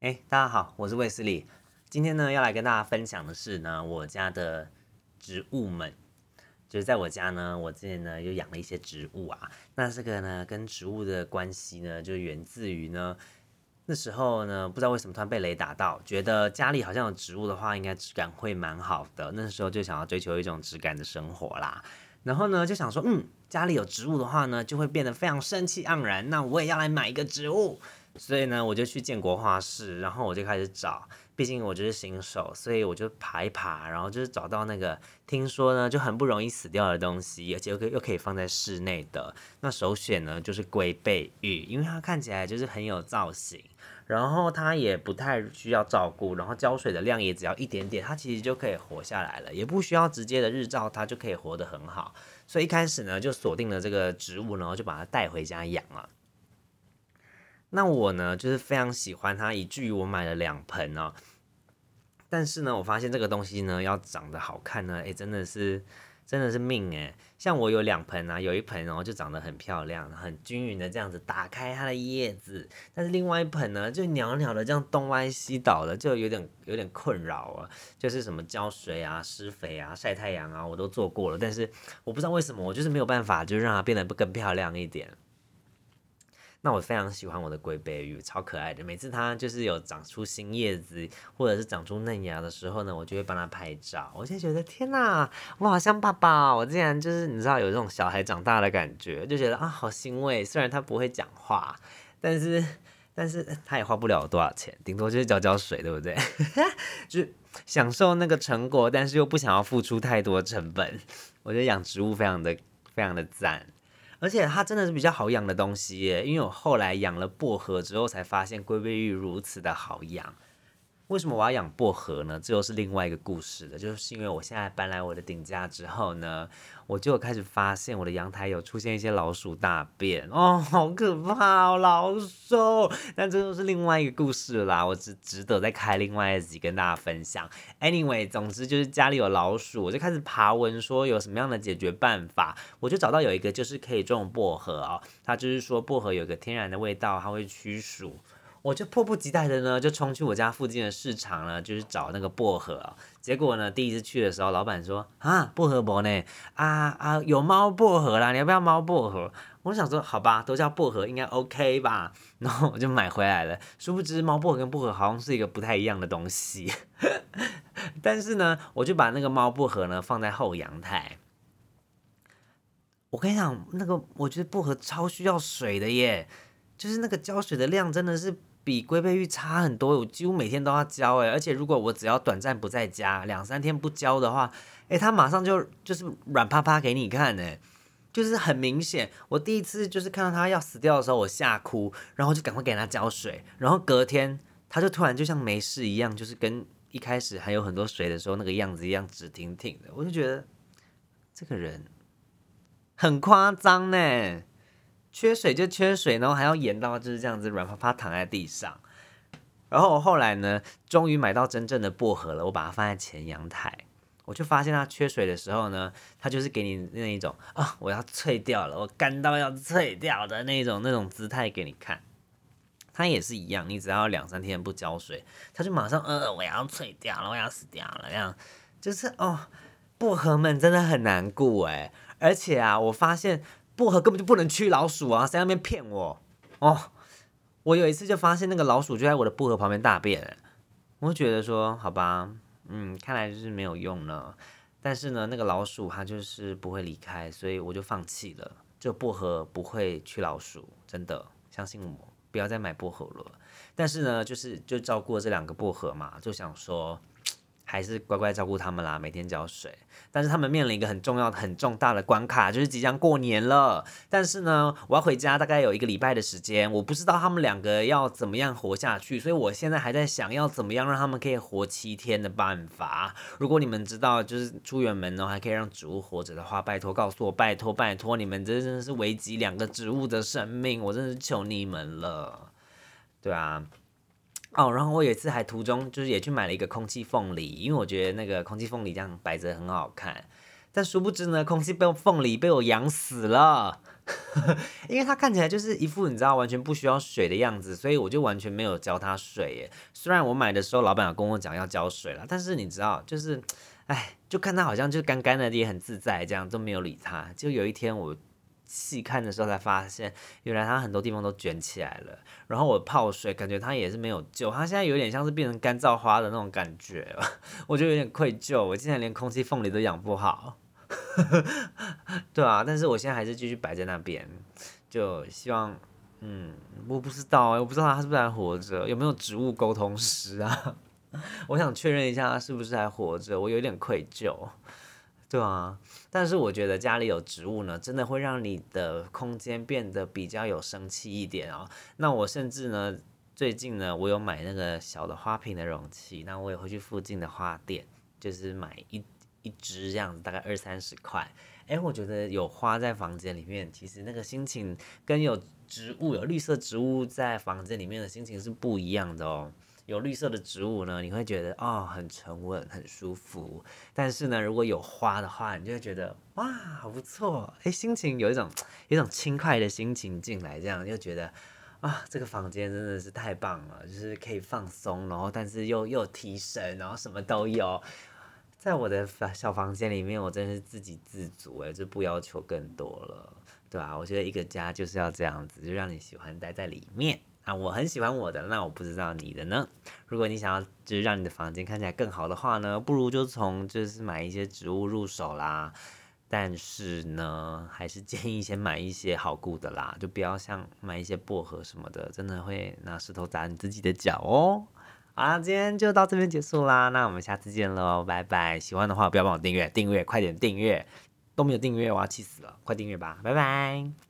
哎，大家好，我是卫斯理。今天呢，要来跟大家分享的是呢，我家的植物们。就是在我家呢，我之前呢又养了一些植物啊。那这个呢，跟植物的关系呢，就源自于呢，那时候呢，不知道为什么突然被雷打到，觉得家里好像有植物的话，应该质感会蛮好的。那时候就想要追求一种质感的生活啦。然后呢，就想说，嗯，家里有植物的话呢，就会变得非常生气盎然。那我也要来买一个植物。所以呢，我就去建国画室，然后我就开始找。毕竟我就是新手，所以我就爬一爬，然后就是找到那个听说呢就很不容易死掉的东西，而且又可又可以放在室内的。那首选呢就是龟背玉，因为它看起来就是很有造型，然后它也不太需要照顾，然后浇水的量也只要一点点，它其实就可以活下来了，也不需要直接的日照，它就可以活得很好。所以一开始呢就锁定了这个植物，然后就把它带回家养了。那我呢，就是非常喜欢它，以至于我买了两盆哦。但是呢，我发现这个东西呢，要长得好看呢，哎，真的是，真的是命哎。像我有两盆啊，有一盆哦就长得很漂亮，很均匀的这样子打开它的叶子，但是另外一盆呢，就袅袅的这样东歪西倒的，就有点有点困扰啊。就是什么浇水啊、施肥啊、晒太阳啊，我都做过了，但是我不知道为什么，我就是没有办法，就让它变得更漂亮一点。那我非常喜欢我的龟背鱼，超可爱的。每次它就是有长出新叶子，或者是长出嫩芽的时候呢，我就会帮它拍照。我就觉得天哪，我好像爸爸，我竟然就是你知道有这种小孩长大的感觉，就觉得啊好欣慰。虽然它不会讲话，但是但是它也花不了多少钱，顶多就是浇浇水，对不对？就是享受那个成果，但是又不想要付出太多成本。我觉得养植物非常的非常的赞。而且它真的是比较好养的东西耶，因为我后来养了薄荷之后，才发现龟背玉如此的好养。为什么我要养薄荷呢？这又是另外一个故事了。就是因为我现在搬来我的顶家之后呢，我就开始发现我的阳台有出现一些老鼠大便哦，好可怕哦，老鼠！但这又是另外一个故事啦，我只值得再开另外一集跟大家分享。Anyway，总之就是家里有老鼠，我就开始爬文说有什么样的解决办法，我就找到有一个就是可以种薄荷哦，它就是说薄荷有个天然的味道，它会驱鼠。我就迫不及待的呢，就冲去我家附近的市场呢，就是找那个薄荷。结果呢，第一次去的时候，老板说啊，薄荷薄呢，啊啊，有猫薄荷啦，你要不要猫薄荷？我想说，好吧，都叫薄荷，应该 OK 吧。然后我就买回来了。殊不知，猫薄荷跟薄荷好像是一个不太一样的东西。但是呢，我就把那个猫薄荷呢放在后阳台。我跟你讲，那个我觉得薄荷超需要水的耶，就是那个浇水的量真的是。比龟背玉差很多，我几乎每天都要浇哎，而且如果我只要短暂不在家，两三天不浇的话，哎，它马上就就是软趴趴给你看哎，就是很明显。我第一次就是看到它要死掉的时候，我吓哭，然后就赶快给它浇水，然后隔天它就突然就像没事一样，就是跟一开始还有很多水的时候那个样子一样直挺挺的，我就觉得这个人很夸张呢。缺水就缺水，然后还要演到就是这样子软趴趴躺在地上。然后我后来呢，终于买到真正的薄荷了，我把它放在前阳台，我就发现它缺水的时候呢，它就是给你那一种啊，我要脆掉了，我干到要脆掉的那种那种姿态给你看。它也是一样，你只要两三天不浇水，它就马上呃，我要脆掉了，我要死掉了，这样就是哦，薄荷们真的很难顾哎，而且啊，我发现。薄荷根本就不能驱老鼠啊！在那边骗我哦！我有一次就发现那个老鼠就在我的薄荷旁边大便，我就觉得说好吧，嗯，看来就是没有用了。但是呢，那个老鼠它就是不会离开，所以我就放弃了。就薄荷不会驱老鼠，真的相信我，不要再买薄荷了。但是呢，就是就照顾这两个薄荷嘛，就想说。还是乖乖照顾他们啦，每天浇水。但是他们面临一个很重要的、很重大的关卡，就是即将过年了。但是呢，我要回家，大概有一个礼拜的时间，我不知道他们两个要怎么样活下去，所以我现在还在想要怎么样让他们可以活七天的办法。如果你们知道，就是出远门呢，还可以让植物活着的话，拜托告诉我，拜托拜托，你们这真的是危及两个植物的生命，我真的是求你们了。对啊。哦，然后我有一次还途中就是也去买了一个空气凤梨，因为我觉得那个空气凤梨这样摆着很好看。但殊不知呢，空气被凤梨被我养死了，因为它看起来就是一副你知道完全不需要水的样子，所以我就完全没有浇它水耶。虽然我买的时候老板有跟我讲要浇水了，但是你知道就是，哎，就看它好像就干干的也很自在，这样都没有理它。就有一天我。细看的时候才发现，原来它很多地方都卷起来了。然后我泡水，感觉它也是没有救，它现在有点像是变成干燥花的那种感觉。我就有点愧疚，我竟然连空气凤梨都养不好。对啊，但是我现在还是继续摆在那边，就希望，嗯，我不知道哎，我不知道它是不是还活着，有没有植物沟通师啊？我想确认一下它是不是还活着，我有点愧疚。对啊，但是我觉得家里有植物呢，真的会让你的空间变得比较有生气一点哦。那我甚至呢，最近呢，我有买那个小的花瓶的容器，那我也会去附近的花店，就是买一一支这样子，大概二三十块。哎，我觉得有花在房间里面，其实那个心情跟有植物、有绿色植物在房间里面的心情是不一样的哦。有绿色的植物呢，你会觉得哦很沉稳很舒服。但是呢，如果有花的话，你就会觉得哇好不错，哎，心情有一种有一种轻快的心情进来，这样就觉得啊这个房间真的是太棒了，就是可以放松，然后但是又又提神，然后什么都有。在我的小房间里面，我真是自给自足哎，就不要求更多了，对吧？我觉得一个家就是要这样子，就让你喜欢待在里面。啊，我很喜欢我的，那我不知道你的呢。如果你想要就是让你的房间看起来更好的话呢，不如就从就是买一些植物入手啦。但是呢，还是建议先买一些好顾的啦，就不要像买一些薄荷什么的，真的会拿石头砸你自己的脚哦。好啦，今天就到这边结束啦，那我们下次见喽，拜拜。喜欢的话不要帮我订阅，订阅快点订阅，都没有订阅我要气死了，快订阅吧，拜拜。